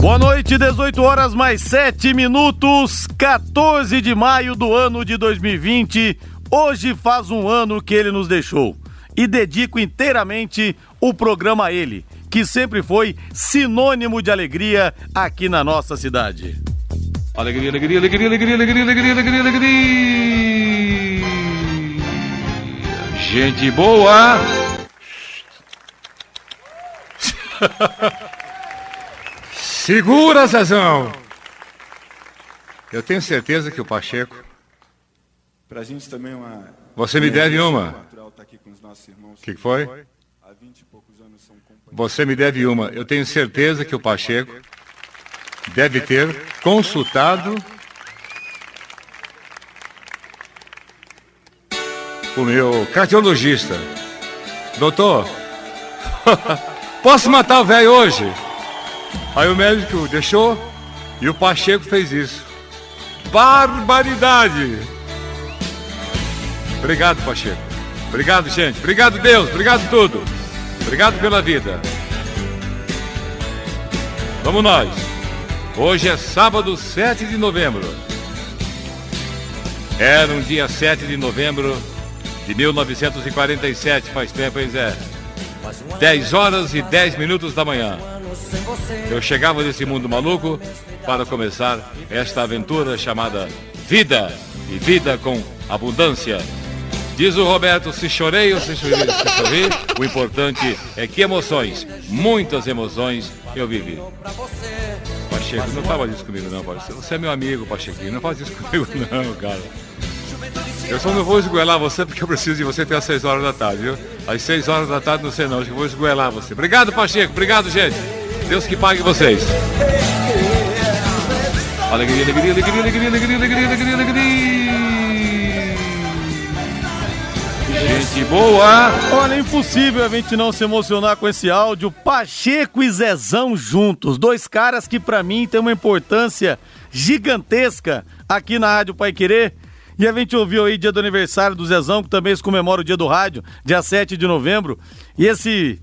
Boa noite, 18 horas mais 7 minutos, 14 de maio do ano de 2020. Hoje faz um ano que ele nos deixou. E dedico inteiramente o programa a ele, que sempre foi sinônimo de alegria aqui na nossa cidade. Alegria, alegria, alegria, alegria, alegria, alegria, alegria, alegria. Gente boa. Segura, Zezão! Eu tenho certeza que o Pacheco. Pra gente também é uma. Você me deve uma. irmãos. O que, que foi? Há 20 poucos anos são companheiros. Você me deve uma. Eu tenho certeza que o Pacheco deve ter consultado o meu cardiologista. Doutor, posso matar o velho hoje? Aí o médico deixou e o Pacheco fez isso. Barbaridade! Obrigado, Pacheco. Obrigado, gente. Obrigado, Deus. Obrigado tudo. Obrigado pela vida. Vamos nós. Hoje é sábado, 7 de novembro. Era um dia 7 de novembro de 1947, faz tempo, hein, Zé? 10 horas e 10 minutos da manhã. Eu chegava desse mundo maluco para começar esta aventura chamada Vida e Vida com Abundância. Diz o Roberto, se chorei ou se chorei, se o importante é que emoções, muitas emoções, eu vivi. Pacheco, não faz isso comigo não, Pacheco. Você é meu amigo, Pacheco, não faz isso comigo não, cara. Eu só não vou esgoelar você porque eu preciso de você até às 6 horas da tarde, viu? Às 6 horas da tarde não sei não, acho que vou esgoelar você. Obrigado, Pacheco, obrigado, gente. Deus que pague vocês. Alegria, alegria, alegria, alegria, alegria, alegria, alegria, alegria. Gente boa. Olha, é impossível a gente não se emocionar com esse áudio. Pacheco e Zezão juntos. Dois caras que pra mim têm uma importância gigantesca aqui na Rádio Pai Querer. E a gente ouviu aí dia do aniversário do Zezão, que também se comemora o dia do rádio, dia 7 de novembro. E esse,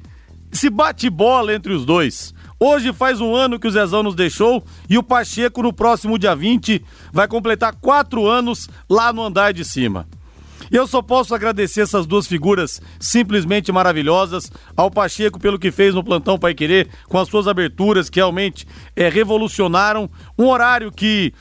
esse bate-bola entre os dois. Hoje faz um ano que o Zezão nos deixou e o Pacheco, no próximo dia 20, vai completar quatro anos lá no andar de cima. Eu só posso agradecer essas duas figuras simplesmente maravilhosas ao Pacheco pelo que fez no Plantão Pai Querer, com as suas aberturas que realmente é, revolucionaram um horário que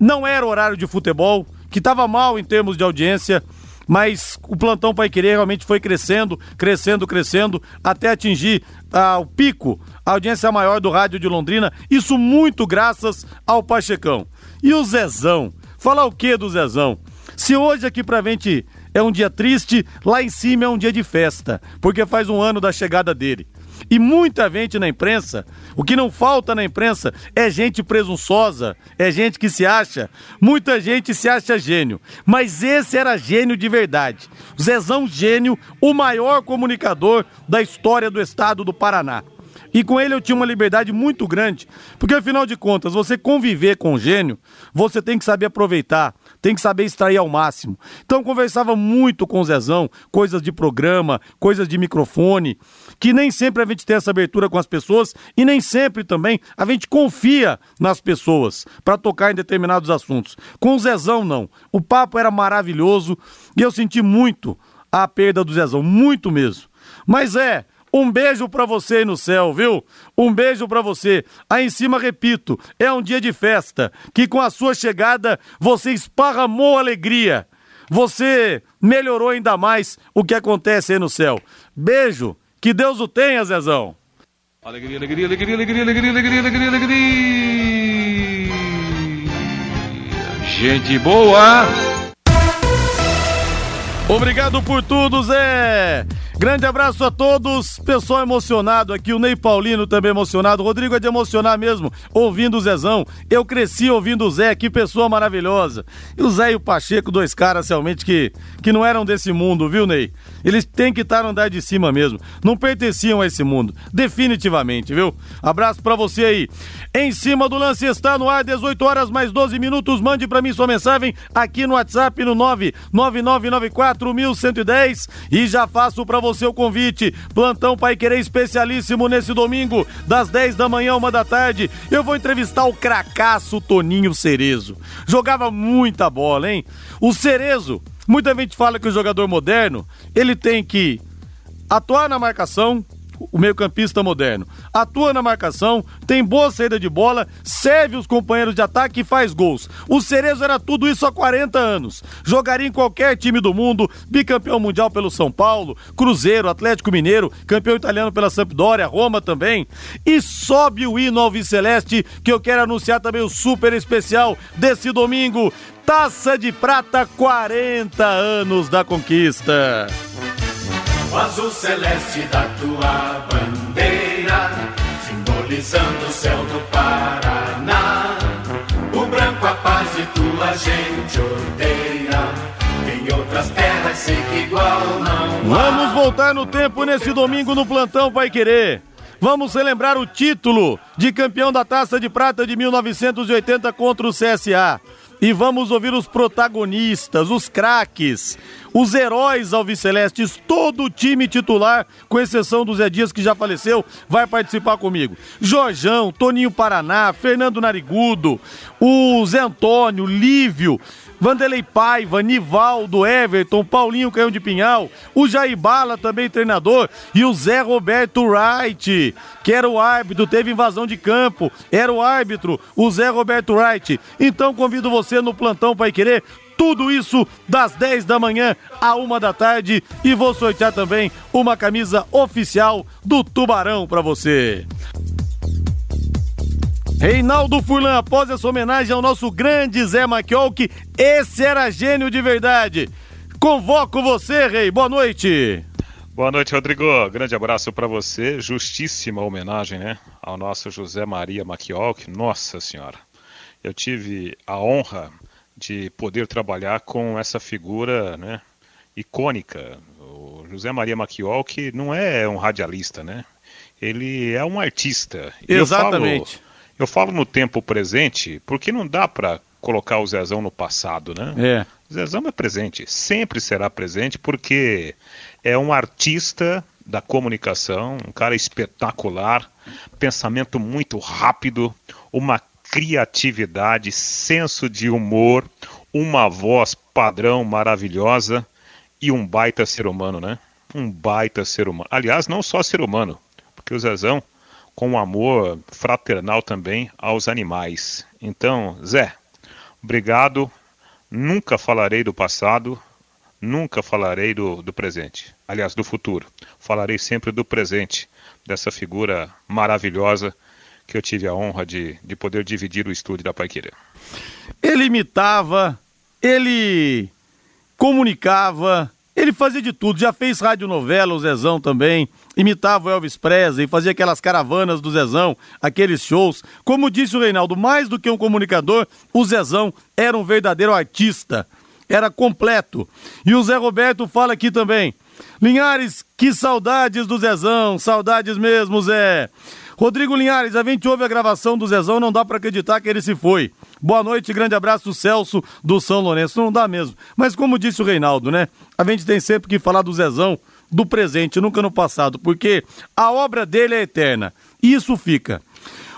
não era horário de futebol, que estava mal em termos de audiência, mas o Plantão Pai Querer realmente foi crescendo, crescendo, crescendo, até atingir ah, o pico, a audiência maior do rádio de Londrina, isso muito graças ao Pachecão. E o Zezão? Falar o que do Zezão? Se hoje aqui pra gente é um dia triste, lá em cima é um dia de festa, porque faz um ano da chegada dele. E muita gente na imprensa, o que não falta na imprensa é gente presunçosa, é gente que se acha, muita gente se acha gênio. Mas esse era gênio de verdade. Zezão Gênio, o maior comunicador da história do estado do Paraná. E com ele eu tinha uma liberdade muito grande, porque afinal de contas, você conviver com o gênio, você tem que saber aproveitar, tem que saber extrair ao máximo. Então conversava muito com o Zezão, coisas de programa, coisas de microfone, que nem sempre a gente tem essa abertura com as pessoas e nem sempre também a gente confia nas pessoas para tocar em determinados assuntos. Com o Zezão não. O papo era maravilhoso e eu senti muito a perda do Zezão, muito mesmo. Mas é, um beijo pra você aí no céu, viu? Um beijo pra você. Aí em cima, repito, é um dia de festa, que com a sua chegada você esparramou alegria. Você melhorou ainda mais o que acontece aí no céu. Beijo, que Deus o tenha, Zezão. Alegria, alegria, alegria, alegria, alegria, alegria, alegria, alegria. Gente boa. Obrigado por tudo, Zé. Grande abraço a todos, pessoal emocionado aqui, o Ney Paulino também emocionado, o Rodrigo é de emocionar mesmo, ouvindo o Zezão. Eu cresci ouvindo o Zé, que pessoa maravilhosa. E o Zé e o Pacheco, dois caras realmente que, que não eram desse mundo, viu, Ney? Eles têm que estar no andar de cima mesmo, não pertenciam a esse mundo, definitivamente, viu? Abraço para você aí. Em cima do lance está no ar, 18 horas mais 12 minutos, mande para mim sua mensagem aqui no WhatsApp no 99994 1110 e já faço para você o convite. Plantão Pai Querer especialíssimo nesse domingo, das 10 da manhã, uma da tarde. Eu vou entrevistar o cracaço Toninho Cerezo. Jogava muita bola, hein? O Cerezo, muita gente fala que o jogador moderno, ele tem que atuar na marcação, o meio-campista moderno. Atua na marcação, tem boa saída de bola, serve os companheiros de ataque e faz gols. O Cerezo era tudo isso há 40 anos. Jogaria em qualquer time do mundo, bicampeão mundial pelo São Paulo, Cruzeiro, Atlético Mineiro, campeão italiano pela Sampdoria, Roma também. E sobe o hino ao Celeste, que eu quero anunciar também o super especial desse domingo. Taça de Prata, 40 anos da conquista o azul celeste da tua bandeira, simbolizando o céu do Paraná. O branco a paz e tua gente odeia. Em outras terras sei que igual não. Vamos voltar no tempo nesse domingo no plantão Pai Querer. Vamos celebrar o título de campeão da Taça de Prata de 1980 contra o CSA. E vamos ouvir os protagonistas, os craques, os heróis alvicelestes, todo o time titular, com exceção do Zé Dias, que já faleceu, vai participar comigo. Jorjão, Toninho Paraná, Fernando Narigudo, o Zé Antônio, Lívio, Vanderlei Paiva, Nivaldo, Everton, Paulinho Canhão de Pinhal, o Jair Bala também treinador e o Zé Roberto Wright, que era o árbitro, teve invasão de campo, era o árbitro, o Zé Roberto Wright. Então convido você no plantão Pai Querer tudo isso das 10 da manhã à uma da tarde e vou sortear também uma camisa oficial do Tubarão para você. Reinaldo Furlan, após essa homenagem ao nosso grande Zé Maquiol, que esse era gênio de verdade. Convoco você, Rei. Boa noite. Boa noite, Rodrigo. Grande abraço para você. Justíssima homenagem, né, ao nosso José Maria Maquiol. Nossa Senhora. Eu tive a honra de poder trabalhar com essa figura, né, icônica. O José Maria Maquiol, que não é um radialista, né? Ele é um artista. Exatamente. Eu falo, eu falo no tempo presente porque não dá para colocar o Zezão no passado, né? É. O Zezão é presente, sempre será presente porque é um artista da comunicação, um cara espetacular, pensamento muito rápido, uma criatividade, senso de humor, uma voz padrão maravilhosa e um baita ser humano, né? Um baita ser humano. Aliás, não só ser humano, porque o Zezão com amor fraternal também aos animais. Então, Zé, obrigado. Nunca falarei do passado, nunca falarei do, do presente. Aliás, do futuro. Falarei sempre do presente, dessa figura maravilhosa que eu tive a honra de, de poder dividir o estúdio da Paiqueira. Ele imitava, ele comunicava, ele fazia de tudo, já fez radionovela, o Zezão também, imitava o Elvis Presley, fazia aquelas caravanas do Zezão, aqueles shows. Como disse o Reinaldo, mais do que um comunicador, o Zezão era um verdadeiro artista, era completo. E o Zé Roberto fala aqui também. Linhares, que saudades do Zezão, saudades mesmo, Zé. Rodrigo Linhares, a gente ouve a gravação do Zezão, não dá para acreditar que ele se foi. Boa noite, grande abraço, Celso do São Lourenço. Não dá mesmo. Mas como disse o Reinaldo, né? A gente tem sempre que falar do Zezão do presente, nunca no passado, porque a obra dele é eterna. Isso fica.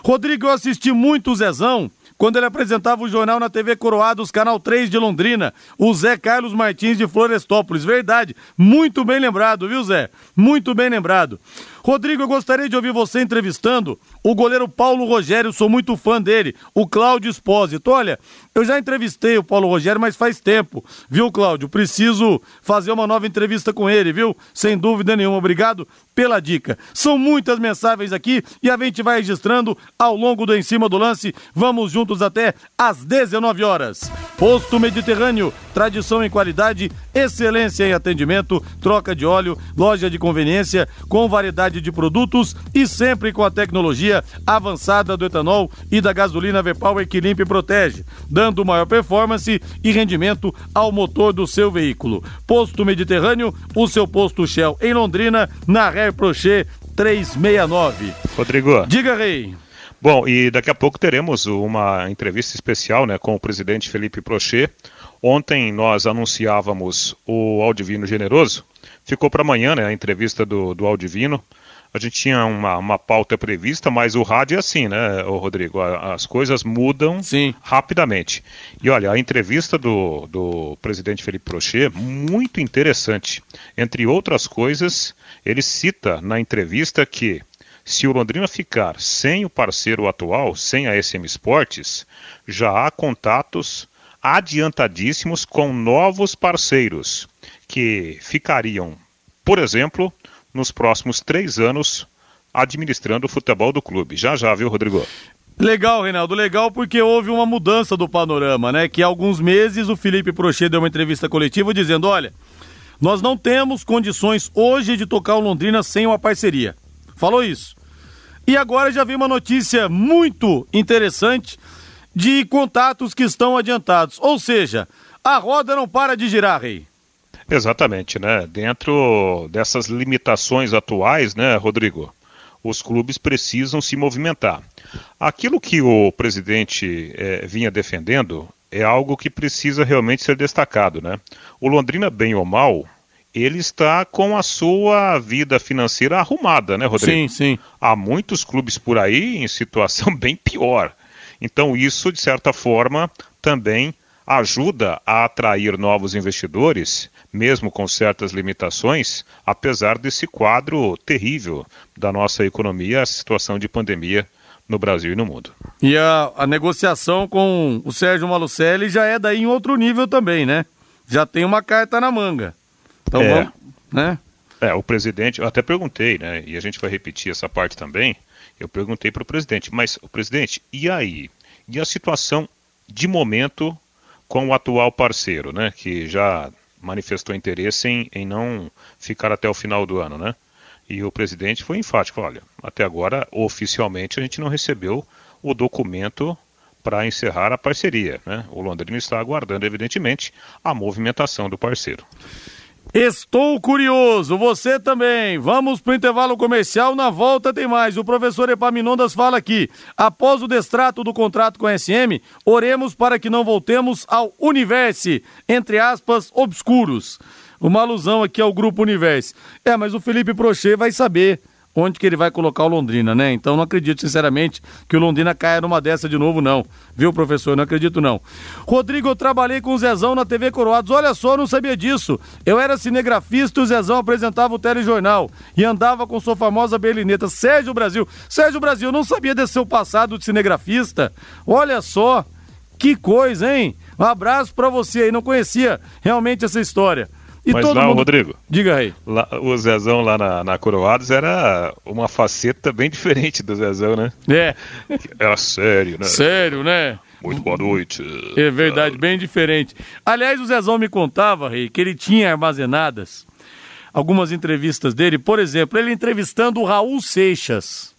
Rodrigo, eu assisti muito o Zezão quando ele apresentava o jornal na TV Coroados, Canal 3 de Londrina, o Zé Carlos Martins de Florestópolis. Verdade, muito bem lembrado, viu, Zé? Muito bem lembrado. Rodrigo, eu gostaria de ouvir você entrevistando o goleiro Paulo Rogério, sou muito fã dele, o Cláudio Espósito. Olha, eu já entrevistei o Paulo Rogério, mas faz tempo, viu, Cláudio? Preciso fazer uma nova entrevista com ele, viu? Sem dúvida nenhuma. Obrigado pela dica. São muitas mensagens aqui e a gente vai registrando ao longo do Em Cima do Lance. Vamos juntos até às 19 horas. Posto Mediterrâneo, tradição em qualidade, excelência em atendimento, troca de óleo, loja de conveniência com variedade de produtos e sempre com a tecnologia avançada do etanol e da gasolina V-Power que limpa e protege, dando maior performance e rendimento ao motor do seu veículo. Posto Mediterrâneo, o seu posto Shell em Londrina, na Ré Prochet 369. Rodrigo. Diga, Rei. Bom, e daqui a pouco teremos uma entrevista especial né, com o presidente Felipe Prochet. Ontem nós anunciávamos o Aldivino Generoso. Ficou para amanhã né, a entrevista do, do Aldivino. A gente tinha uma, uma pauta prevista, mas o rádio é assim, né, Rodrigo? As coisas mudam Sim. rapidamente. E olha, a entrevista do, do presidente Felipe Prochet, muito interessante. Entre outras coisas, ele cita na entrevista que se o Londrina ficar sem o parceiro atual, sem a SM Esportes, já há contatos adiantadíssimos com novos parceiros que ficariam, por exemplo, nos próximos três anos administrando o futebol do clube. Já já, viu, Rodrigo? Legal, Reinaldo, legal porque houve uma mudança do panorama, né? Que há alguns meses o Felipe Prochet deu uma entrevista coletiva dizendo: olha, nós não temos condições hoje de tocar o Londrina sem uma parceria. Falou isso. E agora já veio uma notícia muito interessante de contatos que estão adiantados. Ou seja, a roda não para de girar, Rei. Exatamente, né? Dentro dessas limitações atuais, né, Rodrigo? Os clubes precisam se movimentar. Aquilo que o presidente eh, vinha defendendo é algo que precisa realmente ser destacado, né? O Londrina, bem ou mal, ele está com a sua vida financeira arrumada, né, Rodrigo? Sim, sim. Há muitos clubes por aí em situação bem pior. Então, isso, de certa forma, também ajuda a atrair novos investidores, mesmo com certas limitações, apesar desse quadro terrível da nossa economia, a situação de pandemia no Brasil e no mundo. E a, a negociação com o Sérgio Malucelli já é daí em outro nível também, né? Já tem uma carta na manga. Então É. vamos, né? É, o presidente, eu até perguntei, né, e a gente vai repetir essa parte também, eu perguntei para o presidente, mas, o presidente, e aí? E a situação de momento com o atual parceiro, né, que já manifestou interesse em, em não ficar até o final do ano, né? E o presidente foi enfático, olha, até agora, oficialmente, a gente não recebeu o documento para encerrar a parceria, né? O Londrina está aguardando, evidentemente, a movimentação do parceiro. Estou curioso, você também. Vamos pro intervalo comercial, na volta tem mais. O professor Epaminondas fala aqui. Após o destrato do contrato com a SM, oremos para que não voltemos ao universe, entre aspas, obscuros. Uma alusão aqui ao grupo Universe. É, mas o Felipe Prochet vai saber onde que ele vai colocar o Londrina, né? Então não acredito, sinceramente, que o Londrina caia numa dessa de novo, não. Viu, professor? Não acredito, não. Rodrigo, eu trabalhei com o Zezão na TV Coroados. Olha só, não sabia disso. Eu era cinegrafista e o Zezão apresentava o telejornal e andava com sua famosa berlineta. Sérgio Brasil. Sérgio Brasil, não sabia desse seu passado de cinegrafista. Olha só, que coisa, hein? Um abraço pra você aí, não conhecia realmente essa história. E Mas todo lá, mundo... Rodrigo, Diga aí. lá- o Zezão lá na, na Coroados era uma faceta bem diferente do Zezão, né? É, Era sério, né? sério, né? Muito boa noite. É verdade, bem diferente. Aliás, o Zezão me contava, Rei, que ele tinha armazenadas algumas entrevistas dele. Por exemplo, ele entrevistando o Raul Seixas.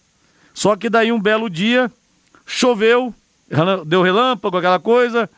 Só que daí um belo dia, choveu, deu relâmpago, aquela coisa,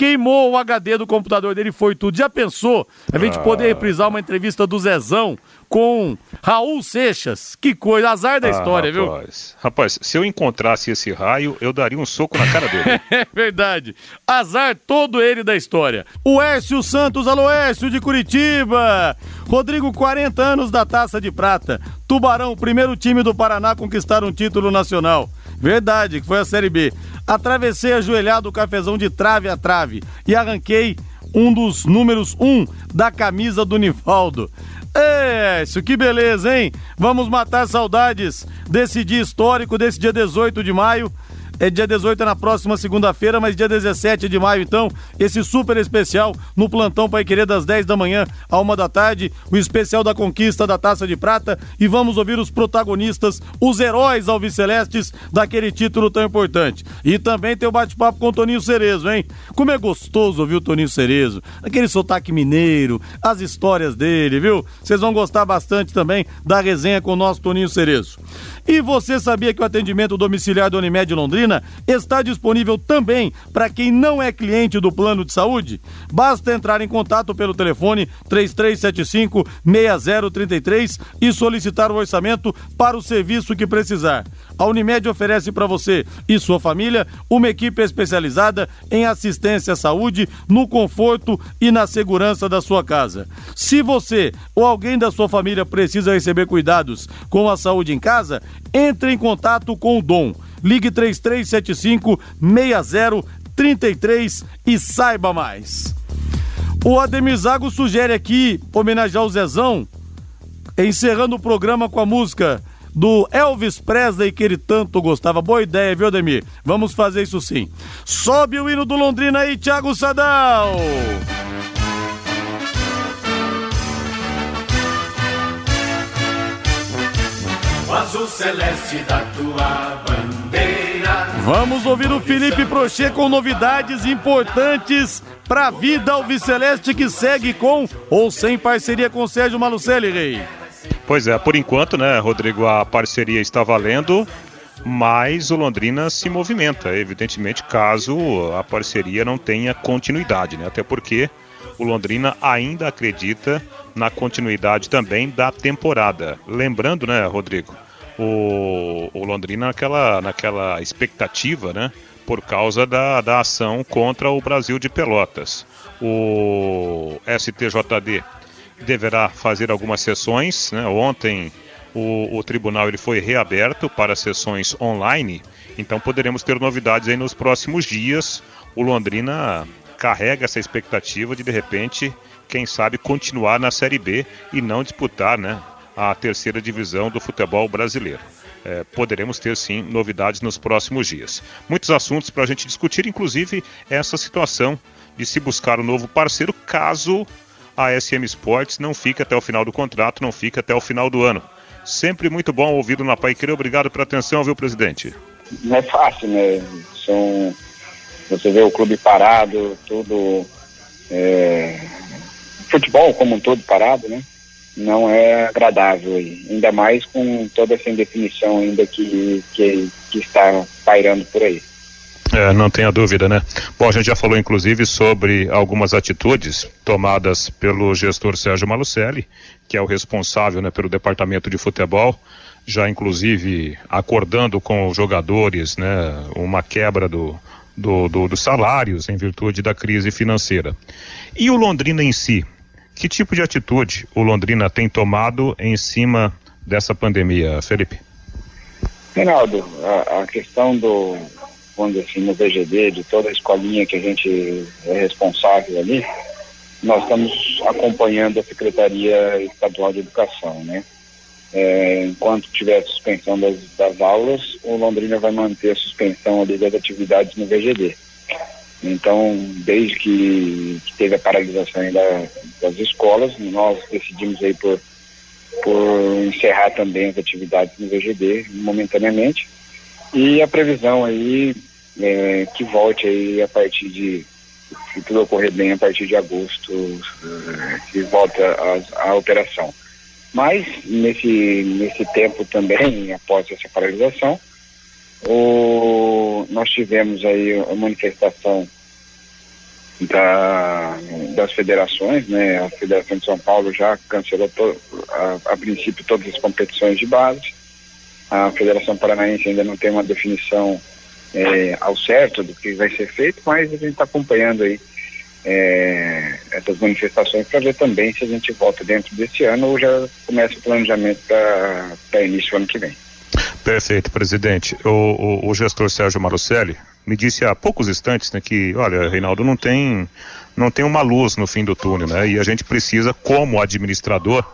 queimou o HD do computador dele, foi tudo. Já pensou a gente poder reprisar uma entrevista do Zezão com Raul Seixas? Que coisa, azar da história, viu? rapaz. Rapaz, se eu encontrasse esse raio, eu daria um soco na cara dele. É verdade. Azar todo ele da história. O Écio Santos, alô Écio de Curitiba. Rodrigo, 40 anos da Taça de Prata. Tubarão, primeiro time do Paraná a conquistar um título nacional. Verdade, que foi a Série B. Atravessei ajoelhado o cafezão de trave a trave e arranquei um dos números um da camisa do Nivaldo. É, isso que beleza, hein? Vamos matar saudades desse dia histórico, desse dia 18 de maio. É dia 18 é na próxima segunda-feira, mas dia 17 de maio, então, esse super especial no plantão Pai Querer das 10 da manhã à 1 da tarde, o especial da conquista da Taça de Prata e vamos ouvir os protagonistas, os heróis alvicelestes daquele título tão importante. E também tem o bate-papo com o Toninho Cerezo, hein? Como é gostoso ouvir o Toninho Cerezo, aquele sotaque mineiro, as histórias dele, viu? Vocês vão gostar bastante também da resenha com o nosso Toninho Cerezo. E você sabia que o atendimento domiciliar do Unimed Londrina está disponível também para quem não é cliente do plano de saúde? Basta entrar em contato pelo telefone 3375-6033 e solicitar o orçamento para o serviço que precisar. A Unimed oferece para você e sua família uma equipe especializada em assistência à saúde, no conforto e na segurança da sua casa. Se você ou alguém da sua família precisa receber cuidados com a saúde em casa, entre em contato com o Dom. Ligue 3375 6033 e saiba mais. O Ademizago sugere aqui homenagear o Zezão, encerrando o programa com a música do Elvis Presley que ele tanto gostava. Boa ideia, viu, Ademir? Vamos fazer isso sim. Sobe o hino do Londrina aí, Thiago Sadal. O azul celeste da tua bandeira. Vamos ouvir o Felipe Prochê com novidades importantes para a vida alviceleste que segue com ou sem parceria com Sérgio Malucelli, Rei. Pois é, por enquanto, né, Rodrigo, a parceria está valendo, mas o Londrina se movimenta, evidentemente, caso a parceria não tenha continuidade, né? Até porque o Londrina ainda acredita na continuidade também da temporada. Lembrando, né, Rodrigo, o, o Londrina naquela, naquela expectativa, né, por causa da, da ação contra o Brasil de Pelotas. O STJD deverá fazer algumas sessões. Né? Ontem o, o, tribunal ele foi reaberto para sessões online, então poderemos ter novidades aí nos próximos dias. O Londrina carrega essa expectativa de de repente, quem sabe, continuar na Série B e não disputar né, a terceira divisão do futebol brasileiro. É, poderemos ter sim novidades nos próximos dias. Muitos assuntos para a gente discutir, inclusive essa situação de se buscar um novo parceiro caso a SM Sports não fica até o final do contrato, não fica até o final do ano. Sempre muito bom ouvido na Pai. Obrigado pela atenção, viu, presidente? Não é fácil, né? São, você vê o clube parado, tudo. É, futebol como um todo parado, né? Não é agradável, ainda mais com toda essa indefinição ainda que, que, que está pairando por aí. É, não tenha dúvida, né? Bom, a gente já falou inclusive sobre algumas atitudes tomadas pelo gestor Sérgio Malucelli, que é o responsável né, pelo departamento de futebol, já inclusive acordando com os jogadores né, uma quebra do, do, do, dos salários em virtude da crise financeira. E o Londrina em si? Que tipo de atitude o Londrina tem tomado em cima dessa pandemia, Felipe? Reinaldo, a, a questão do, dizer assim, no VGD, de toda a escolinha que a gente é responsável ali, nós estamos acompanhando a Secretaria Estadual de Educação, né? É, enquanto tiver suspensão das, das, aulas, o Londrina vai manter a suspensão ali das atividades no VGD. Então, desde que, que teve a paralisação da, das escolas, nós decidimos aí por, por encerrar também as atividades no VGD momentaneamente. E a previsão aí é, que volte aí a partir de, se tudo ocorrer bem, a partir de agosto, é, que volta a, a operação. Mas, nesse, nesse tempo também, após essa paralisação, o, nós tivemos aí a manifestação da, das federações, né? A Federação de São Paulo já cancelou to, a, a princípio todas as competições de base. A Federação Paranaense ainda não tem uma definição é, ao certo do que vai ser feito, mas a gente está acompanhando aí é, essas manifestações para ver também se a gente volta dentro desse ano ou já começa o planejamento para início do ano que vem. Perfeito, presidente. O, o, o, gestor Sérgio Marucelli me disse há poucos instantes né, que, olha, Reinaldo, não tem, não tem uma luz no fim do túnel, né? E a gente precisa, como administrador,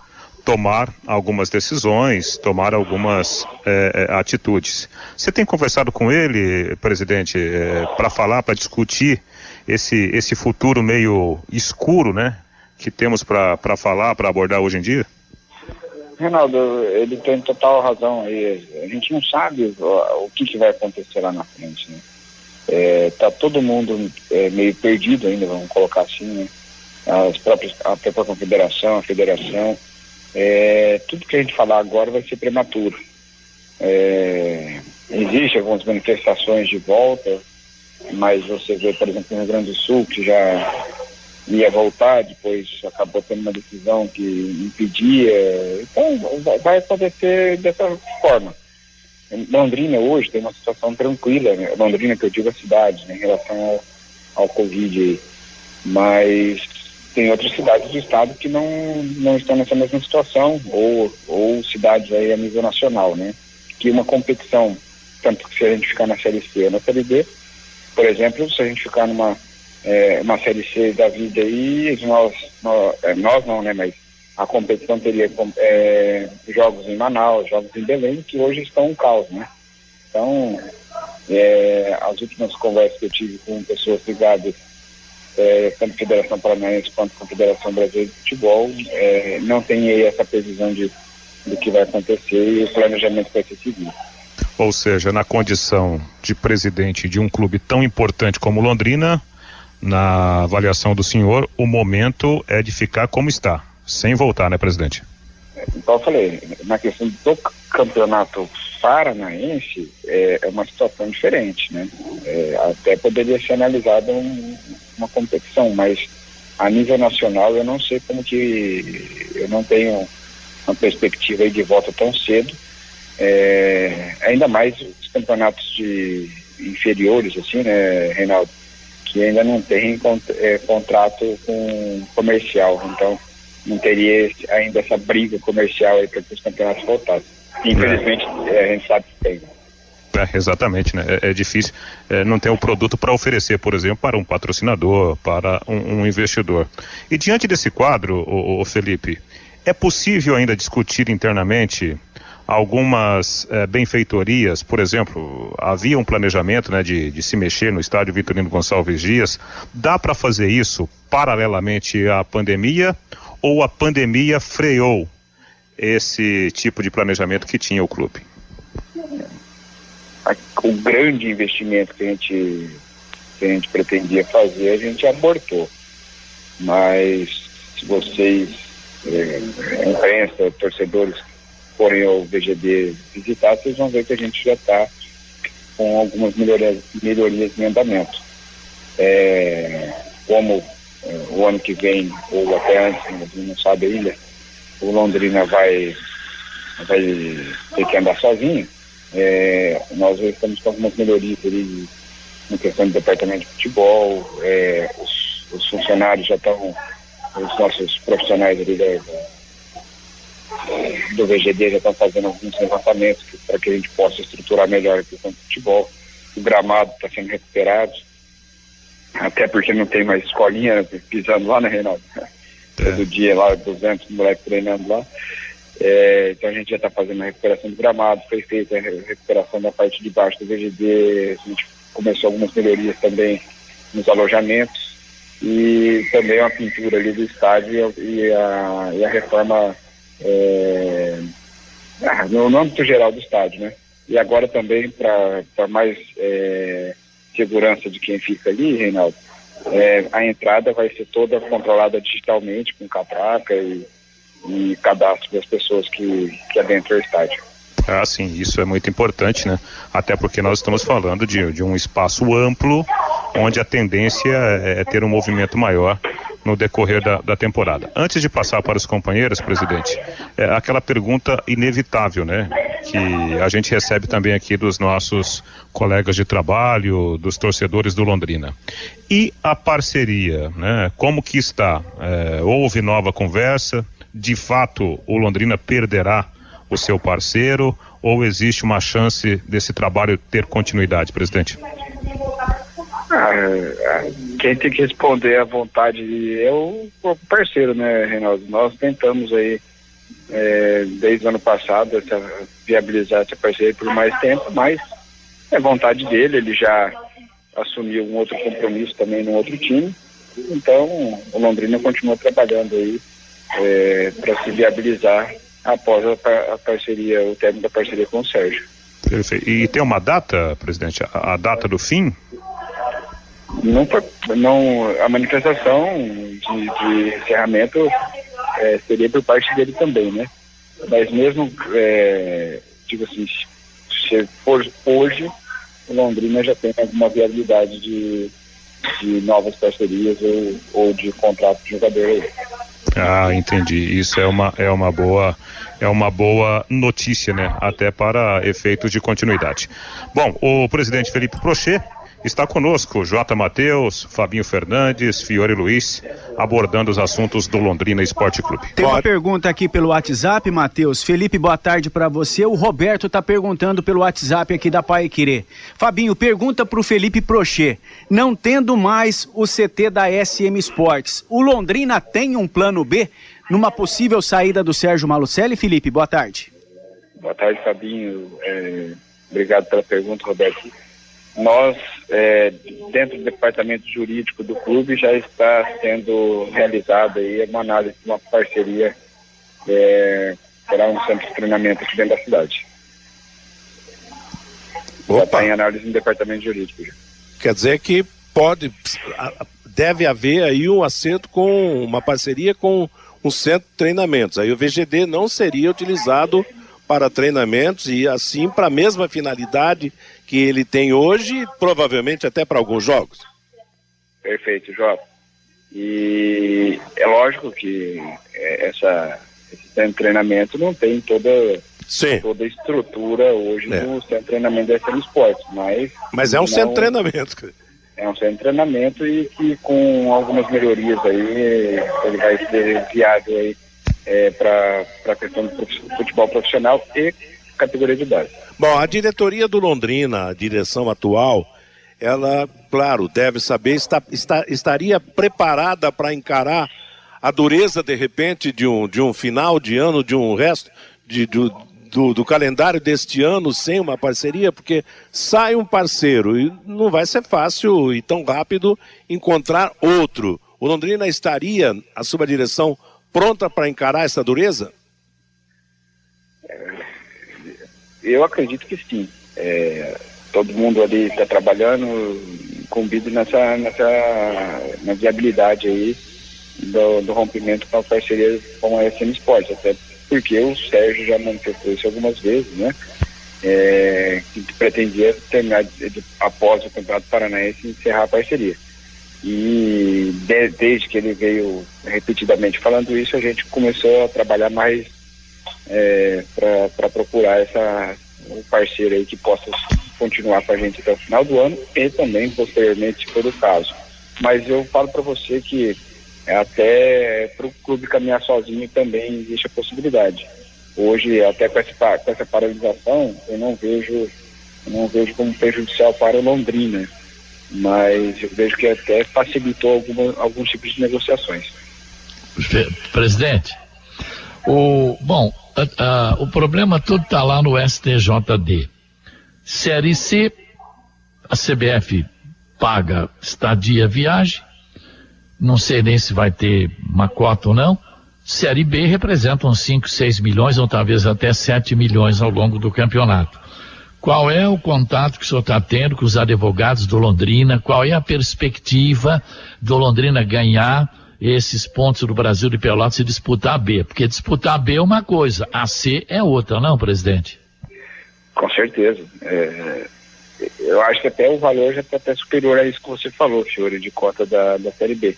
tomar algumas decisões, tomar algumas é, atitudes. Você tem conversado com ele, presidente, é, para falar, para discutir esse, esse futuro meio escuro, né? Que temos para falar, para abordar hoje em dia? Reinaldo, ele tem total razão. A gente não sabe o que, que, vai acontecer lá na frente, né? É, tá todo mundo é, meio perdido ainda, vamos colocar assim, né? As próprias, a própria confederação, a federação, é, tudo que a gente falar agora vai ser prematuro. É, Existem algumas manifestações de volta, mas você vê, por exemplo, no Rio Grande do Sul, que já ia voltar, depois acabou tendo uma decisão que impedia. Então, vai acontecer dessa forma. Londrina hoje tem uma situação tranquila, né? Londrina que eu digo a cidade, né, em relação ao, ao Covid. Mas tem outras cidades do estado que não, não estão nessa mesma situação, ou, ou cidades aí a nível nacional, né? Que uma competição, tanto que se a gente ficar na Série C ou na Série B, por exemplo, se a gente ficar numa é, uma Série C da vida aí, nós, nós, é, nós não, né? Mas a competição teria é, jogos em Manaus, jogos em Belém, que hoje estão um caos, né? Então, é, as últimas conversas que eu tive com pessoas ligadas é, tanto Federação Paranaense quanto Confederação Brasileira de Futebol, é, não tem aí essa previsão de, do que vai acontecer e o planejamento vai ser seguido. Ou seja, na condição de presidente de um clube tão importante como Londrina, na avaliação do senhor, o momento é de ficar como está, sem voltar, né, presidente? Então eu falei, na questão do campeonato paranaense, é, é uma situação diferente, né? É, até poderia ser analisada um, uma competição, mas a nível nacional eu não sei como que eu não tenho uma perspectiva de volta tão cedo. É, ainda mais os campeonatos de inferiores, assim, né, Reinaldo, que ainda não tem é, contrato com comercial, então não teria ainda essa briga comercial aí para que os campeonatos voltassem. Infelizmente, é. a gente sabe que tem. É, exatamente, né? É, é difícil é, não ter um produto para oferecer, por exemplo, para um patrocinador, para um, um investidor. E diante desse quadro, o, o, Felipe, é possível ainda discutir internamente algumas é, benfeitorias, por exemplo, havia um planejamento né, de, de se mexer no estádio Vitorino Gonçalves Dias. Dá para fazer isso paralelamente à pandemia ou a pandemia freou esse tipo de planejamento que tinha o clube? o grande investimento que a gente, que a gente pretendia fazer, a gente abortou. Mas se vocês, é, imprensa, torcedores, forem ao VGD visitar, vocês vão ver que a gente já está com algumas melhorias, melhorias em andamento. É, como o ano que vem, ou até antes, gente não sabe ainda, o Londrina vai, vai ter que andar sozinho, é, nós estamos com algumas melhorias ali na questão do departamento de futebol, é, os, os, funcionários já estão, os nossos profissionais ali da, do VGD já estão fazendo alguns levantamentos para que a gente possa estruturar melhor a questão do futebol. O gramado está sendo recuperado, até porque não tem mais escolinha pisando lá, né, Reinaldo? É. Todo dia lá, 200 moleques treinando lá. É, então a gente já está fazendo a recuperação do gramado, foi feita a recuperação da parte de baixo do VGD, a gente começou algumas melhorias também nos alojamentos e também uma pintura ali do estádio e a, e a reforma é, ah, no, no âmbito geral do estádio, né? E agora também para mais é, segurança de quem fica ali, Reinaldo, é, a entrada vai ser toda controlada digitalmente com catraca e e cadastro das pessoas que, que adentram o estádio. Ah, sim, isso é muito importante, né? Até porque nós estamos falando de, de um espaço amplo, onde a tendência é, é ter um movimento maior no decorrer da, da temporada. Antes de passar para os companheiros, presidente, é aquela pergunta inevitável, né? Que a gente recebe também aqui dos nossos colegas de trabalho, dos torcedores do Londrina. E a parceria, né? Como que está? É, houve nova conversa? de fato o Londrina perderá o seu parceiro ou existe uma chance desse trabalho ter continuidade, presidente? É, quem tem que responder à vontade é o parceiro, né, Reinaldo? Nós tentamos aí é, desde o ano passado, essa, viabilizar essa parceria por mais tempo, mas é vontade dele, ele já assumiu um outro compromisso também no outro time, então o Londrina continua trabalhando aí é, para se viabilizar após a, a, parceria, o término da parceria com o Sérgio. Perfeito. E tem uma data, presidente, a, a data do fim? Não, não, a manifestação de, de encerramento é, seria por parte dele também, né? Mas mesmo, é, digo assim, se for hoje, Londrina já tem alguma viabilidade de, de novas parcerias ou, ou de contrato de jogador aí. Ah, entendi. Isso é uma, é uma boa é uma boa notícia, né? Até para efeitos de continuidade. Bom, o presidente Felipe Prochet Está conosco J. Matheus, Fabinho Fernandes, Fiore Luiz, abordando os assuntos do Londrina Esporte Clube. Tem uma pergunta aqui pelo WhatsApp, Matheus. Felipe, boa tarde para você. O Roberto está perguntando pelo WhatsApp aqui da Pai Querer. Fabinho, pergunta para o Felipe Prochê. Não tendo mais o CT da SM Sports, o Londrina tem um plano B numa possível saída do Sérgio Malucelli? Felipe, boa tarde. Boa tarde, Fabinho. É, obrigado pela pergunta, Roberto nós, é, dentro do departamento jurídico do clube, já está sendo realizada aí uma análise de uma parceria é, para um centro de treinamento aqui dentro da cidade. Opa. Já está em análise no departamento jurídico. Quer dizer que pode, deve haver aí um acerto com uma parceria com um centro de treinamentos. Aí o VGD não seria utilizado para treinamentos e assim para a mesma finalidade que ele tem hoje, provavelmente até para alguns jogos. Perfeito, João. E é lógico que é, essa, esse treinamento não tem toda, Sim. toda a estrutura hoje é. do centro de treinamento da SM Esportes, mas... Mas é um não, centro de treinamento. É um centro de treinamento e que com algumas melhorias aí, ele vai ser viável aí é, para a questão do futebol profissional e categoria de base. Bom, a diretoria do Londrina, a direção atual, ela, claro, deve saber, está, está, estaria preparada para encarar a dureza, de repente, de um, de um final de ano, de um resto, de, do, do, do, calendário deste ano sem uma parceria, porque sai um parceiro e não vai ser fácil e tão rápido encontrar outro. O Londrina estaria, a sua direção, pronta para encarar essa dureza? Eu acredito que sim. É, todo mundo ali está trabalhando incumbido nessa, nessa na viabilidade aí do, do rompimento com a parceria com a SM Sports, até porque o Sérgio já manifestou isso algumas vezes, né? É, que pretendia terminar após o Campeonato Paranaense encerrar a parceria. E de, desde que ele veio repetidamente falando isso, a gente começou a trabalhar mais é, para procurar essa, um parceiro aí que possa continuar com a gente até o final do ano e também posteriormente, se for o caso. Mas eu falo para você que até para o clube caminhar sozinho também existe a possibilidade. Hoje, até com essa, com essa paralisação, eu não vejo, eu não vejo como prejudicial para o Londrina mas eu vejo que até facilitou alguma, alguns tipos de negociações. Presidente, o, bom, a, o problema todo está lá no STJD. Série C, a CBF paga estadia viagem, não sei nem se vai ter uma cota ou não. Série B representa uns 5, 6 milhões ou talvez até 7 milhões ao longo do campeonato. Qual é o contato que o senhor está tendo com os advogados do Londrina? Qual é a perspectiva do Londrina ganhar esses pontos do Brasil de Pelotas e disputar a B? Porque disputar a B é uma coisa, a C é outra, não, presidente? Com certeza. É, eu acho que até o valor já está até superior a isso que você falou, Fiore, de cota da, da Série B.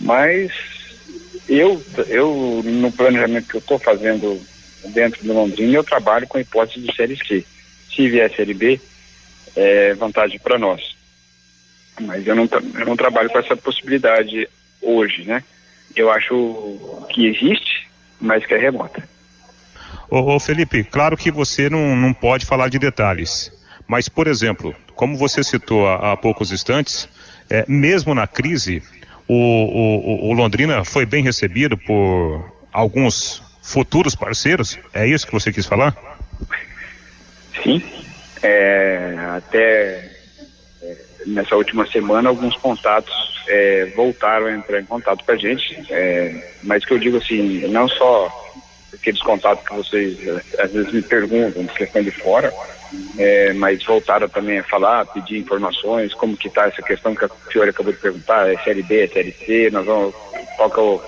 Mas eu, eu, no planejamento que eu estou fazendo dentro do Londrina, eu trabalho com hipótese de Série C se vier a Série B, é vantagem para nós. Mas eu não, eu não trabalho com essa possibilidade hoje, né? Eu acho que existe, mas que é remota. Ô, ô Felipe, claro que você não, não pode falar de detalhes, mas, por exemplo, como você citou há, há poucos instantes, é, mesmo na crise, o, o, o Londrina foi bem recebido por alguns futuros parceiros? É isso que você quis falar? Sim. É, até é, nessa última semana, alguns contatos é, voltaram a entrar em contato com a gente, é, mas que eu digo assim, não só aqueles contatos que vocês às vezes me perguntam, que estão de fora, é, mas voltaram também a falar, pedir informações, como que está essa questão que a senhora acabou de perguntar, é Série B, é Série C, nós vamos, qual que é o,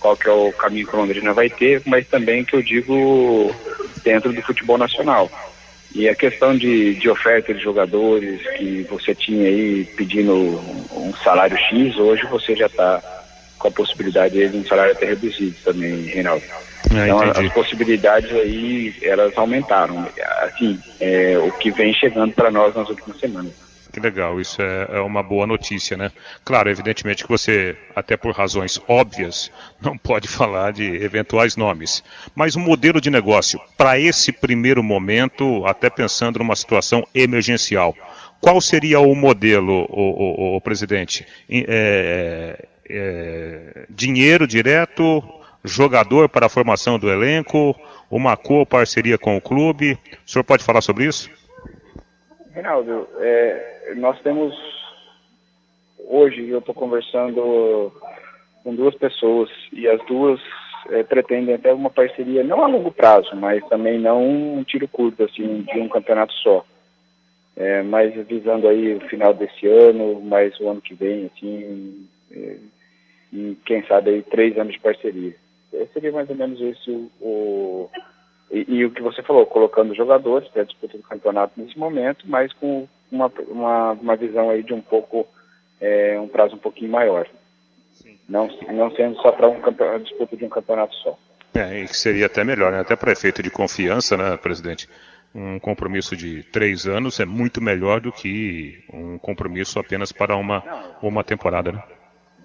qual que é o caminho que Londrina vai ter, mas também que eu digo dentro do futebol nacional. E a questão de, de oferta de jogadores que você tinha aí pedindo um salário X, hoje você já está com a possibilidade de um salário até reduzido também, Reinaldo. Ah, então entendi. as possibilidades aí, elas aumentaram. Assim, é, o que vem chegando para nós nas últimas semanas. Que legal, isso é, é uma boa notícia, né? Claro, evidentemente que você, até por razões óbvias, não pode falar de eventuais nomes. Mas o modelo de negócio, para esse primeiro momento, até pensando numa situação emergencial, qual seria o modelo, o, o- o presidente? Em- é, é, dinheiro direto, jogador para a formação do elenco, uma co-parceria com o clube? O senhor pode falar sobre isso? Reinaldo, é, nós temos hoje eu estou conversando com duas pessoas e as duas é, pretendem até uma parceria não a longo prazo, mas também não um tiro curto assim de um campeonato só. É, mas visando aí o final desse ano, mais o ano que vem, assim, é, e quem sabe aí três anos de parceria. É, seria mais ou menos esse o, o- e, e o que você falou, colocando jogadores para a disputa do campeonato nesse momento, mas com uma, uma, uma visão aí de um pouco, é, um prazo um pouquinho maior. Não, não sendo só para um a disputa de um campeonato só. É, e que seria até melhor, né? Até para efeito de confiança, né, presidente? Um compromisso de três anos é muito melhor do que um compromisso apenas para uma, uma temporada, né?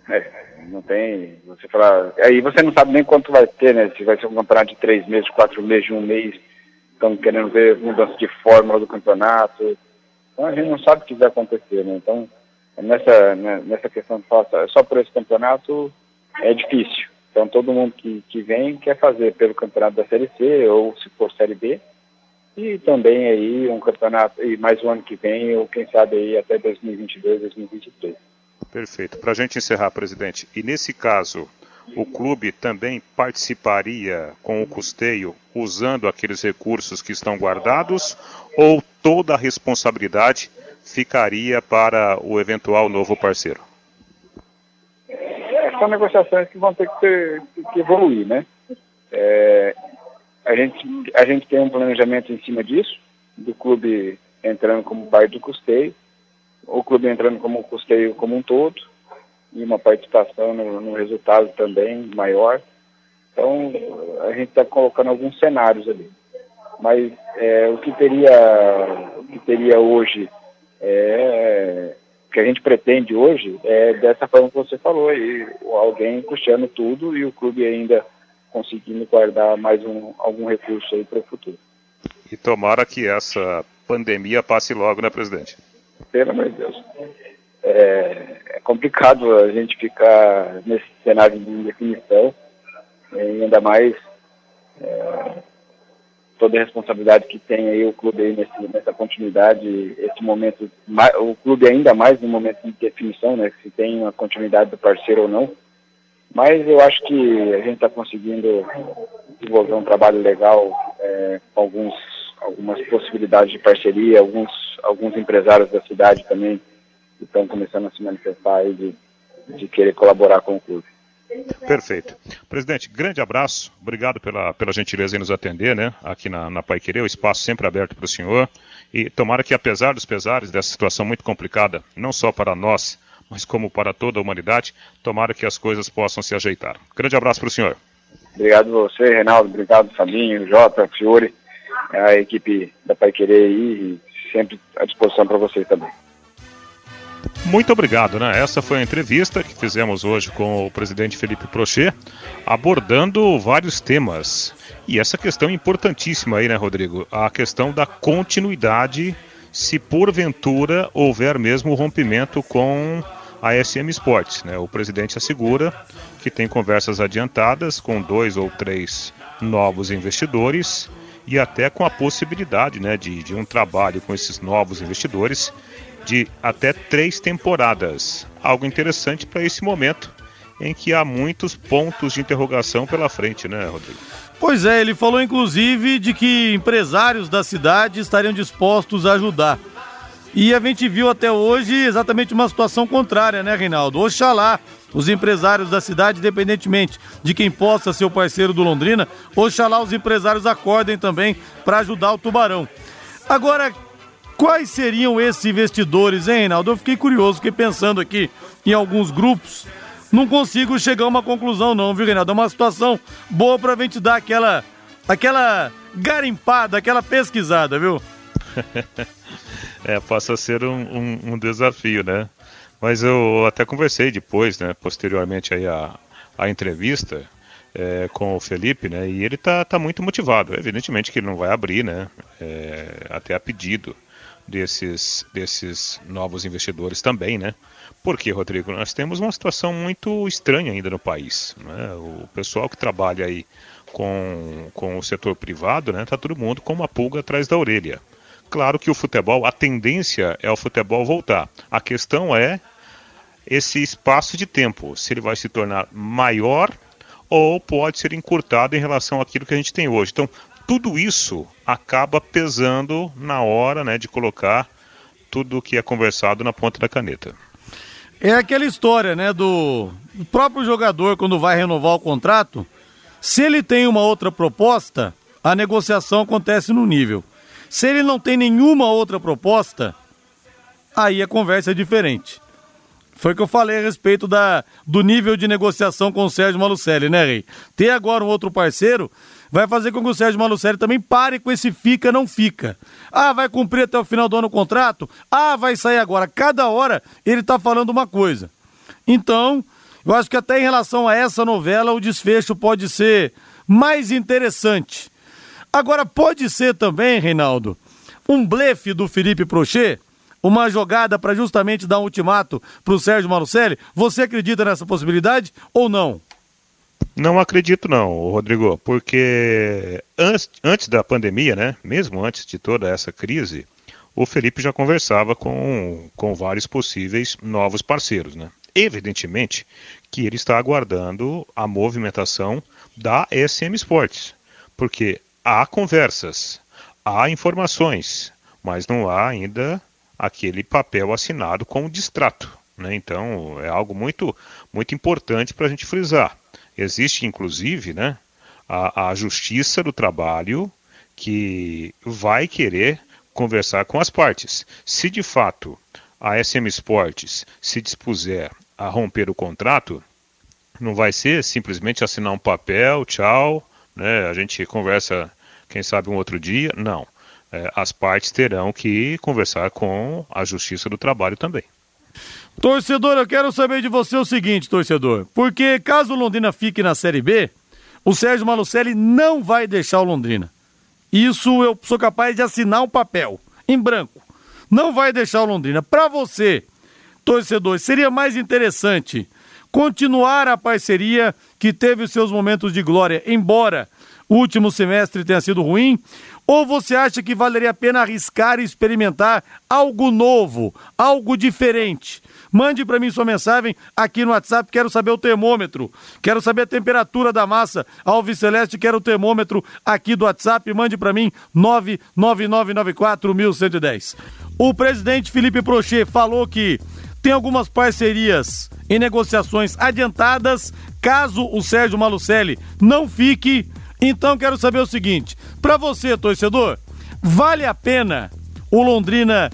É, não tem. Você falar. Aí você não sabe nem quanto vai ter, né? Se vai ser um campeonato de três meses, quatro meses, de um mês. Estão querendo ver mudança de fórmula do campeonato. Então a gente não sabe o que vai acontecer, né? Então, nessa, né, nessa questão de falar só- só por esse campeonato é difícil. Então todo mundo que, que vem quer fazer pelo campeonato da Série C ou se for Série B. E também aí um campeonato, e mais o ano que vem, ou quem sabe aí até 2022, 2023. Perfeito. Para a gente encerrar, presidente, e nesse caso, o clube também participaria com o custeio usando aqueles recursos que estão guardados ou toda a responsabilidade ficaria para o eventual novo parceiro? São negociações que vão ter que, ter, que evoluir, né? É, a, gente, a gente tem um planejamento em cima disso, do clube entrando como parte do custeio, o clube entrando como custeio como um todo, e uma participação no, no resultado também maior. Então, a gente está colocando alguns cenários ali. Mas é, o que teria o que teria hoje é o que a gente pretende hoje é dessa forma que você falou aí, alguém custeando tudo e o clube ainda conseguindo guardar mais um, algum recurso aí para o futuro. E tomara que essa pandemia passe logo, né, presidente? Pelo amor de Deus. É, é complicado a gente ficar nesse cenário de indefinição, ainda mais é, toda a responsabilidade que tem aí o clube aí nesse, nessa continuidade, esse momento, o clube ainda mais no momento de definição, né, se tem uma continuidade do parceiro ou não. Mas eu acho que a gente está conseguindo desenvolver um trabalho legal é, com alguns, algumas possibilidades de parceria, alguns, alguns empresários da cidade também estão começando a se manifestar aí de, de querer colaborar com o clube. Perfeito. Presidente, grande abraço. Obrigado pela, pela gentileza em nos atender, né? Aqui na, na Pai Querer, o espaço sempre aberto para o senhor. E tomara que, apesar dos pesares dessa situação muito complicada, não só para nós, mas como para toda a humanidade, tomara que as coisas possam se ajeitar. Grande abraço para o senhor. Obrigado você, Reinaldo. Obrigado, Fabinho, Jota, Fiore, a equipe da Pai Querer e sempre à disposição para vocês também. Muito obrigado, né? Essa foi a entrevista que fizemos hoje com o presidente Felipe Prochet, abordando vários temas. E essa questão importantíssima aí, né, Rodrigo? A questão da continuidade, se porventura houver mesmo rompimento com a SM Sports, né? O presidente assegura que tem conversas adiantadas com dois ou três novos investidores e até com a possibilidade né, de, de um trabalho com esses novos investidores de até três temporadas. Algo interessante para esse momento em que há muitos pontos de interrogação pela frente, né, Rodrigo? Pois é, ele falou inclusive de que empresários da cidade estariam dispostos a ajudar. E a gente viu até hoje exatamente uma situação contrária, né, Reinaldo? Oxalá os empresários da cidade, independentemente de quem possa ser o parceiro do Londrina, oxalá os empresários acordem também para ajudar o Tubarão. Agora, quais seriam esses investidores, hein, Reinaldo? Eu fiquei curioso, fiquei pensando aqui em alguns grupos. Não consigo chegar a uma conclusão, não, viu, Reinaldo? É uma situação boa pra gente dar aquela, aquela garimpada, aquela pesquisada, viu? é, passa a ser um, um, um, desafio, né? Mas eu até conversei depois, né, posteriormente aí a, a entrevista é, com o Felipe, né, e ele tá, tá muito motivado. Evidentemente que ele não vai abrir, né, é, até a pedido desses, desses novos investidores também, né? Porque, Rodrigo, nós temos uma situação muito estranha ainda no país. Né? O pessoal que trabalha aí com, com o setor privado, né, tá todo mundo com uma pulga atrás da orelha. Claro que o futebol, a tendência é o futebol voltar. A questão é esse espaço de tempo, se ele vai se tornar maior ou pode ser encurtado em relação àquilo que a gente tem hoje. Então, tudo isso acaba pesando na hora né, de colocar tudo o que é conversado na ponta da caneta. É aquela história, né, do, próprio jogador quando vai renovar o contrato, se ele tem uma outra proposta, a negociação acontece no nível. Se ele não tem nenhuma outra proposta, aí a conversa é diferente. Foi o que eu falei a respeito da, do nível de negociação com o Sérgio Malucelli, né, Rei? Ter agora um outro parceiro vai fazer com que o Sérgio Malucelli também pare com esse fica, não fica. Ah, vai cumprir até o final do ano o contrato? Ah, vai sair agora. Cada hora ele está falando uma coisa. Então, eu acho que até em relação a essa novela, o desfecho pode ser mais interessante. Agora, pode ser também, Reinaldo, um blefe do Felipe Prochet, uma jogada para justamente dar um ultimato para o Sérgio Malucelli. Você acredita nessa possibilidade ou não? Não acredito não, Rodrigo, porque antes, antes da pandemia, né, mesmo antes de toda essa crise, o Felipe já conversava com, com vários possíveis novos parceiros, né? Evidentemente que ele está aguardando a movimentação da SM Sports, porque há conversas, há informações, mas não há ainda aquele papel assinado com o distrato. Né? Então é algo muito, muito importante para a gente frisar. Existe inclusive né, a, a Justiça do Trabalho que vai querer conversar com as partes. Se de fato a SM Sports se dispuser a romper o contrato, não vai ser simplesmente assinar um papel, tchau, né? A gente conversa, quem sabe, um outro dia. Não. É, as partes terão que conversar com a Justiça do Trabalho também. Torcedor, eu quero saber de você o seguinte, torcedor. Porque caso o Londrina fique na Série B, o Sérgio Malucelli não vai deixar o Londrina. Isso eu sou capaz de assinar um papel, em branco. Não vai deixar o Londrina. Para você, torcedor, seria mais interessante continuar a parceria que teve os seus momentos de glória, embora o último semestre tenha sido ruim? Ou você acha que valeria a pena arriscar e experimentar algo novo, algo diferente? Mande para mim sua mensagem aqui no WhatsApp. Quero saber o termômetro. Quero saber a temperatura da massa. Alves Celeste, quero o termômetro aqui do WhatsApp. Mande para mim 999941110. O presidente Felipe Prochet falou que tem algumas parcerias em negociações adiantadas caso o Sérgio Malucelli não fique. Então quero saber o seguinte: para você, torcedor, vale a pena o Londrina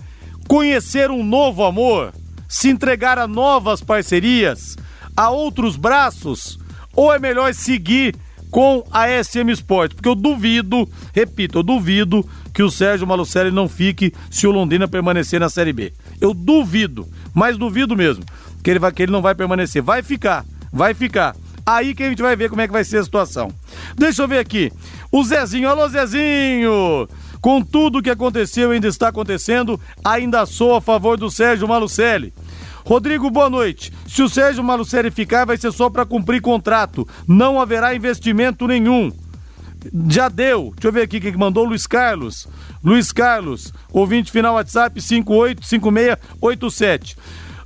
conhecer um novo amor? se entregar a novas parcerias, a outros braços, ou é melhor seguir com a SM Sport? Porque eu duvido, repito, eu duvido que o Sérgio Malucelli não fique se o Londrina permanecer na Série B. Eu duvido, mas duvido mesmo que ele, vai, que ele não vai permanecer. Vai ficar, vai ficar. Aí que a gente vai ver como é que vai ser a situação. Deixa eu ver aqui. O Zezinho, alô Zezinho! Com tudo o que aconteceu e ainda está acontecendo, ainda sou a favor do Sérgio Malucelli. Rodrigo, boa noite. Se o Sérgio Malucelli ficar, vai ser só para cumprir contrato. Não haverá investimento nenhum. Já deu. Deixa eu ver aqui quem que mandou. Luiz Carlos. Luiz Carlos, ouvinte final WhatsApp 585687.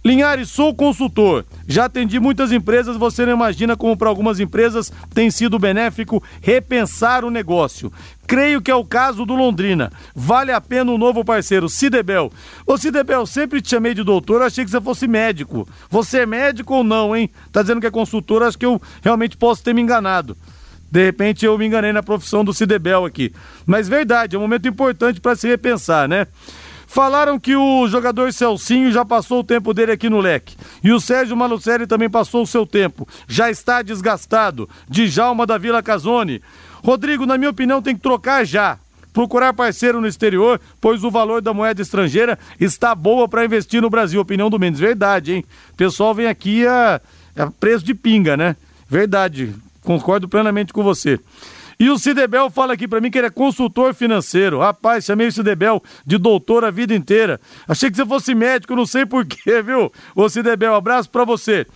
Linhares, sou consultor. Já atendi muitas empresas, você não imagina como para algumas empresas tem sido benéfico repensar o negócio. Creio que é o caso do Londrina. Vale a pena um novo parceiro, Cidebel. Ô Cidebel, sempre te chamei de doutor, achei que você fosse médico. Você é médico ou não, hein? Tá dizendo que é consultor, acho que eu realmente posso ter me enganado. De repente eu me enganei na profissão do Cidebel aqui. Mas verdade, é um momento importante para se repensar, né? Falaram que o jogador Celcinho já passou o tempo dele aqui no leque. E o Sérgio Malucelli também passou o seu tempo. Já está desgastado. Djalma da Vila Casone. Rodrigo, na minha opinião, tem que trocar já. Procurar parceiro no exterior, pois o valor da moeda estrangeira está boa para investir no Brasil. Opinião do Mendes. Verdade, hein? O pessoal vem aqui a, a preço de pinga, né? Verdade. Concordo plenamente com você. E o Cidebel fala aqui para mim que ele é consultor financeiro. Rapaz, chamei o Cidebel de doutor a vida inteira. Achei que você fosse médico, não sei porquê, viu? Ô Cidebel, abraço para você.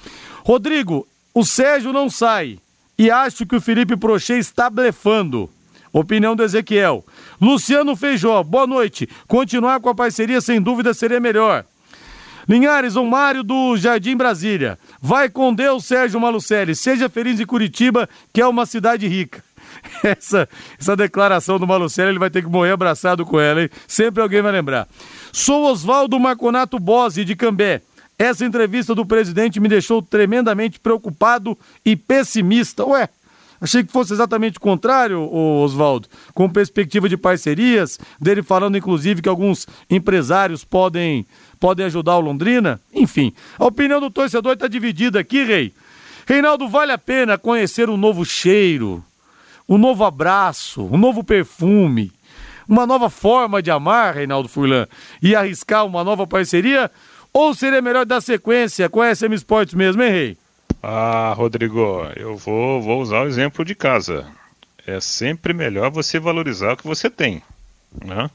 Rodrigo, o Sérgio não sai. E acho que o Felipe Prochê está blefando. Opinião do Ezequiel. Luciano Feijó, boa noite. Continuar com a parceria sem dúvida seria melhor. Linhares, o Mário do Jardim Brasília. Vai com Deus, Sérgio Malucelli. Seja feliz em Curitiba, que é uma cidade rica. Essa, essa declaração do Malucelli, ele vai ter que morrer abraçado com ela, hein? Sempre alguém vai lembrar. Sou Oswaldo Marconato Bose, de Cambé. Essa entrevista do presidente me deixou tremendamente preocupado e pessimista. Ué, achei que fosse exatamente o contrário, Oswaldo, com perspectiva de parcerias, dele falando inclusive que alguns empresários podem, podem ajudar o Londrina. Enfim, a opinião do torcedor está dividida aqui, Rei. Reinaldo, vale a pena conhecer um novo cheiro, um novo abraço, um novo perfume, uma nova forma de amar, Reinaldo Furlan, e arriscar uma nova parceria? Ou seria melhor dar sequência com a SM Sports mesmo, hein, Rei? Ah, Rodrigo, eu vou, vou usar o exemplo de casa. É sempre melhor você valorizar o que você tem, né?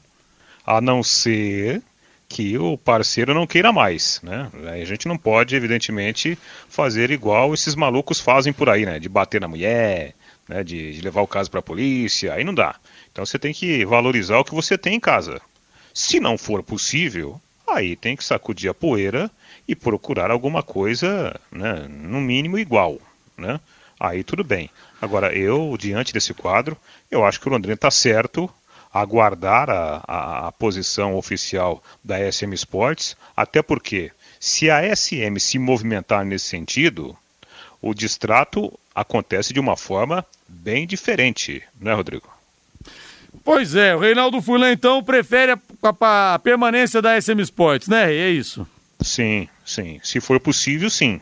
A não ser que o parceiro não queira mais, né? A gente não pode, evidentemente, fazer igual esses malucos fazem por aí, né? De bater na mulher, né? de, de levar o caso para a polícia, aí não dá. Então você tem que valorizar o que você tem em casa. Se não for possível, aí tem que sacudir a poeira e procurar alguma coisa, né, no mínimo igual, né? Aí tudo bem. Agora, eu, diante desse quadro, eu acho que o Londrina está certo aguardar a, a, a, posição oficial da SM Sports, até porque se a SM se movimentar nesse sentido, o distrato acontece de uma forma bem diferente, não é, Rodrigo? Pois é, o Reinaldo Fulan então prefere a, a, a permanência da SM Sports, né? É isso. Sim, sim. Se for possível, sim.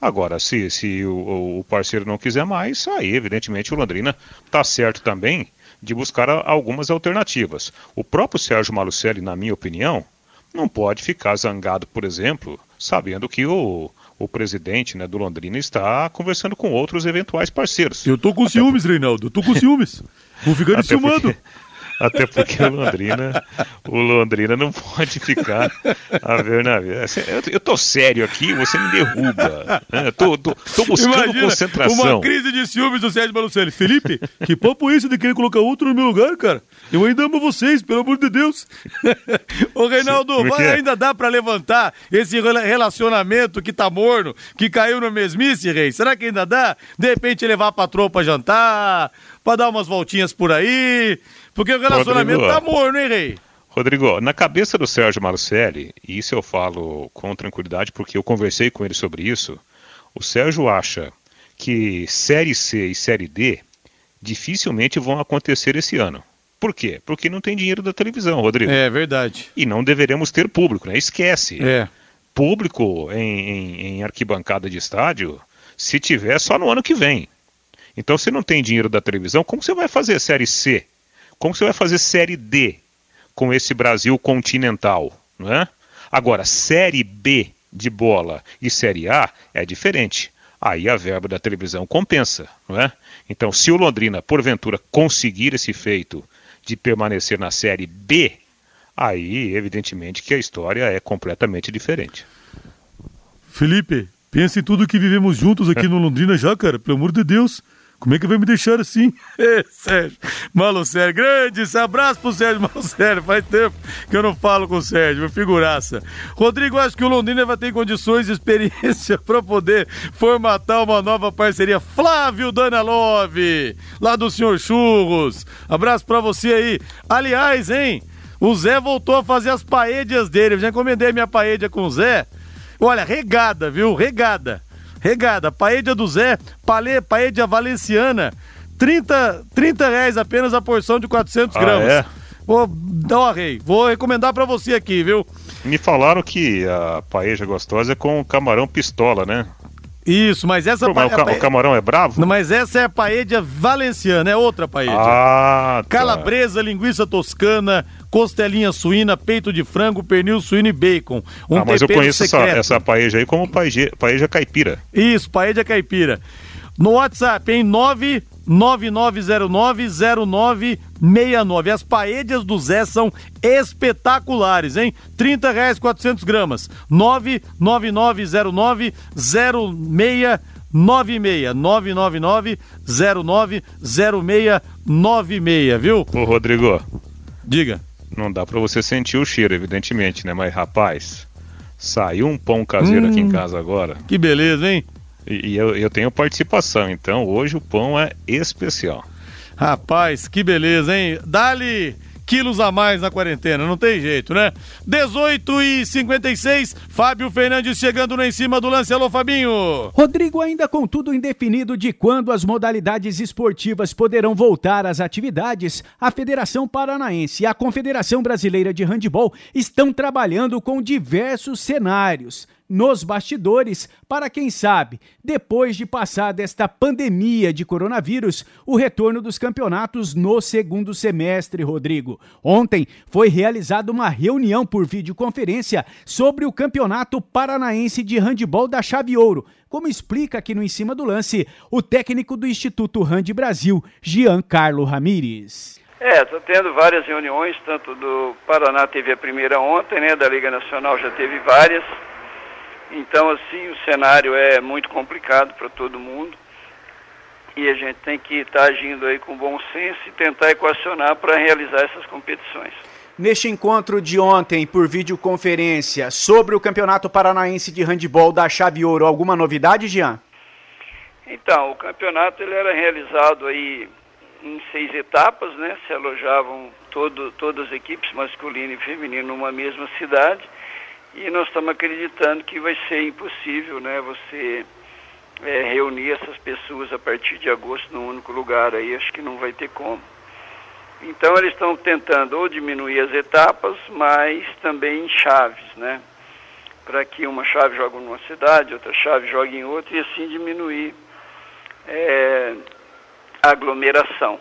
Agora, se, se o, o parceiro não quiser mais, aí evidentemente o Londrina está certo também de buscar algumas alternativas. O próprio Sérgio Malucelli, na minha opinião, não pode ficar zangado, por exemplo, sabendo que o, o presidente né, do Londrina está conversando com outros eventuais parceiros. Eu tô com Até ciúmes, por... Reinaldo, eu tô com ciúmes. Vou ficar enciumando. Porque... Até porque o Londrina, o Londrina não pode ficar a ver na vida. Eu, eu tô sério aqui, você me derruba. Né? Eu tô, tô, tô buscando Imagina, concentração. Uma crise de ciúmes do Sérgio Balucelli. Felipe, que papo é esse de querer colocar outro no meu lugar, cara? Eu ainda amo vocês, pelo amor de Deus. Ô, Reinaldo, vai, ainda dá para levantar esse relacionamento que tá morno, que caiu na mesmice, rei? Será que ainda dá? De repente levar a patroa pra jantar, pra dar umas voltinhas por aí. Porque o relacionamento Rodrigo, tá morno, hein, Rei? Rodrigo, na cabeça do Sérgio Marcelli, e isso eu falo com tranquilidade porque eu conversei com ele sobre isso, o Sérgio acha que Série C e Série D dificilmente vão acontecer esse ano. Por quê? Porque não tem dinheiro da televisão, Rodrigo. É verdade. E não deveremos ter público, né? Esquece. É. Público em, em, em arquibancada de estádio, se tiver, só no ano que vem. Então, se não tem dinheiro da televisão, como você vai fazer Série C como você vai fazer Série D com esse Brasil continental? Não é? Agora, Série B de bola e Série A é diferente. Aí a verba da televisão compensa, não é? Então, se o Londrina, porventura, conseguir esse feito de permanecer na Série B, aí, evidentemente, que a história é completamente diferente. Felipe, pense em tudo que vivemos juntos aqui no Londrina já, cara, pelo amor de Deus. Como é que vai me deixar assim? É, Sérgio. Malu Sérgio, grande abraço pro Sérgio Malu Sérgio. Faz tempo que eu não falo com o Sérgio, meu figuraça. Rodrigo, acho que o Londrina vai ter condições e experiência para poder formatar uma nova parceria. Flávio Danalove, lá do Senhor Churros. Abraço para você aí. Aliás, hein? O Zé voltou a fazer as paédias dele. Eu já encomendei minha paédia com o Zé. Olha, regada, viu? Regada. Regada. Paédia do Zé, palê, paédia valenciana. 30, 30 reais apenas a porção de 400 Ah, gramas. é? Vou dar uma rei. Vou recomendar pra você aqui, viu? Me falaram que a paeja gostosa é com camarão pistola, né? Isso, mas essa Pô, mas pa- o, ca- pa- o camarão é bravo? Não, Mas essa é a paella valenciana, é outra paella. Ah, tá. Calabresa, linguiça toscana, costelinha suína, peito de frango, pernil suíno e bacon. Um ah, mas eu conheço essa, secreto. essa paeja aí como paeja, paeja caipira. Isso, paella caipira. No WhatsApp, em 999090969. As paellas do Zé são espetaculares, hein? 30 reais 400 gramas. 999090696. 999090696, viu? Ô, Rodrigo. Diga. Não dá pra você sentir o cheiro, evidentemente, né? Mas, rapaz, saiu um pão caseiro aqui em Hum. casa agora. Que beleza, hein? E, e eu, eu tenho participação, então hoje o pão é especial. Rapaz, que beleza, hein? Dali quilos a mais na quarentena, não tem jeito, né? 18 e 56, Fábio Fernandes chegando lá em cima do lance. Alô, Fabinho! Rodrigo ainda com tudo indefinido de quando as modalidades esportivas poderão voltar às atividades, a Federação Paranaense e a Confederação Brasileira de Handebol estão trabalhando com diversos cenários nos bastidores para quem sabe, depois de passar desta pandemia de coronavírus, o retorno dos campeonatos no segundo semestre, Rodrigo. Ontem foi realizada uma reunião por videoconferência sobre o Campeonato Paranaense de Handebol da Chave Ouro, como explica aqui no Em Cima do Lance o técnico do Instituto Hand Brasil, Giancarlo Ramires. É, está tendo várias reuniões, tanto do Paraná teve a primeira ontem, né, da Liga Nacional já teve várias. Então, assim, o cenário é muito complicado para todo mundo. E a gente tem que estar agindo aí com bom senso e tentar equacionar para realizar essas competições. Neste encontro de ontem, por videoconferência, sobre o Campeonato Paranaense de Handebol da Chave Ouro, alguma novidade, Jean? Então, o campeonato ele era realizado aí em seis etapas, né? Se alojavam todo, todas as equipes, masculino e feminino, numa mesma cidade. E nós estamos acreditando que vai ser impossível, né? Você é, reunir essas pessoas a partir de agosto num único lugar aí, acho que não vai ter como. Então eles estão tentando ou diminuir as etapas, mas também em chaves, né? Para que uma chave jogue numa cidade, outra chave jogue em outra e assim diminuir é, a aglomeração.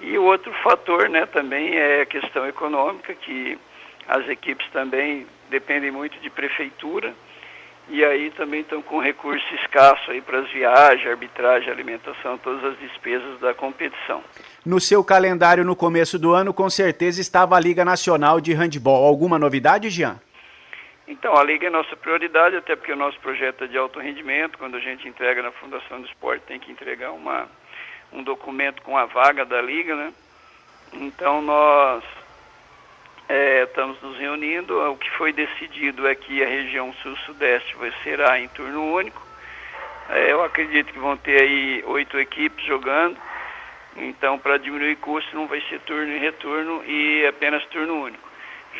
E o outro fator, né, também é a questão econômica, que as equipes também dependem muito de prefeitura e aí também estão com recurso escasso aí para as viagens, arbitragem, alimentação, todas as despesas da competição. No seu calendário no começo do ano, com certeza estava a Liga Nacional de Handebol. Alguma novidade, Jean? Então, a Liga é nossa prioridade, até porque o nosso projeto é de alto rendimento. Quando a gente entrega na Fundação do Esporte, tem que entregar uma, um documento com a vaga da Liga, né? Então, nós é, estamos nos reunindo. O que foi decidido é que a região sul-sudeste será em turno único. É, eu acredito que vão ter aí oito equipes jogando. Então, para diminuir custo, não vai ser turno e retorno e apenas turno único.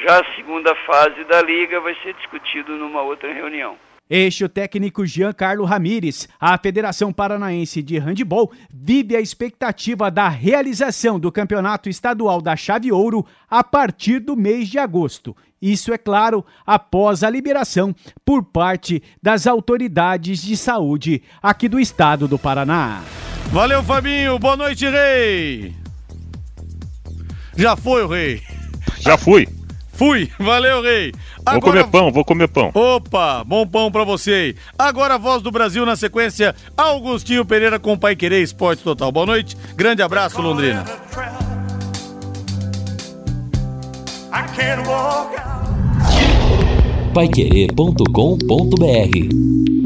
Já a segunda fase da liga vai ser discutido numa outra reunião. Este o técnico Giancarlo Ramires. A Federação Paranaense de Handebol vive a expectativa da realização do Campeonato Estadual da Chave Ouro a partir do mês de agosto. Isso, é claro, após a liberação por parte das autoridades de saúde aqui do estado do Paraná. Valeu, Fabinho. Boa noite, Rei. Já foi o Rei. Já fui. Fui. Valeu, Rei. Vou comer pão, vou comer pão. Opa, bom pão pra você aí. Agora a voz do Brasil na sequência, Augustinho Pereira com Pai Querer Esporte Total. Boa noite, grande abraço, Londrina. Paiquerê.com.br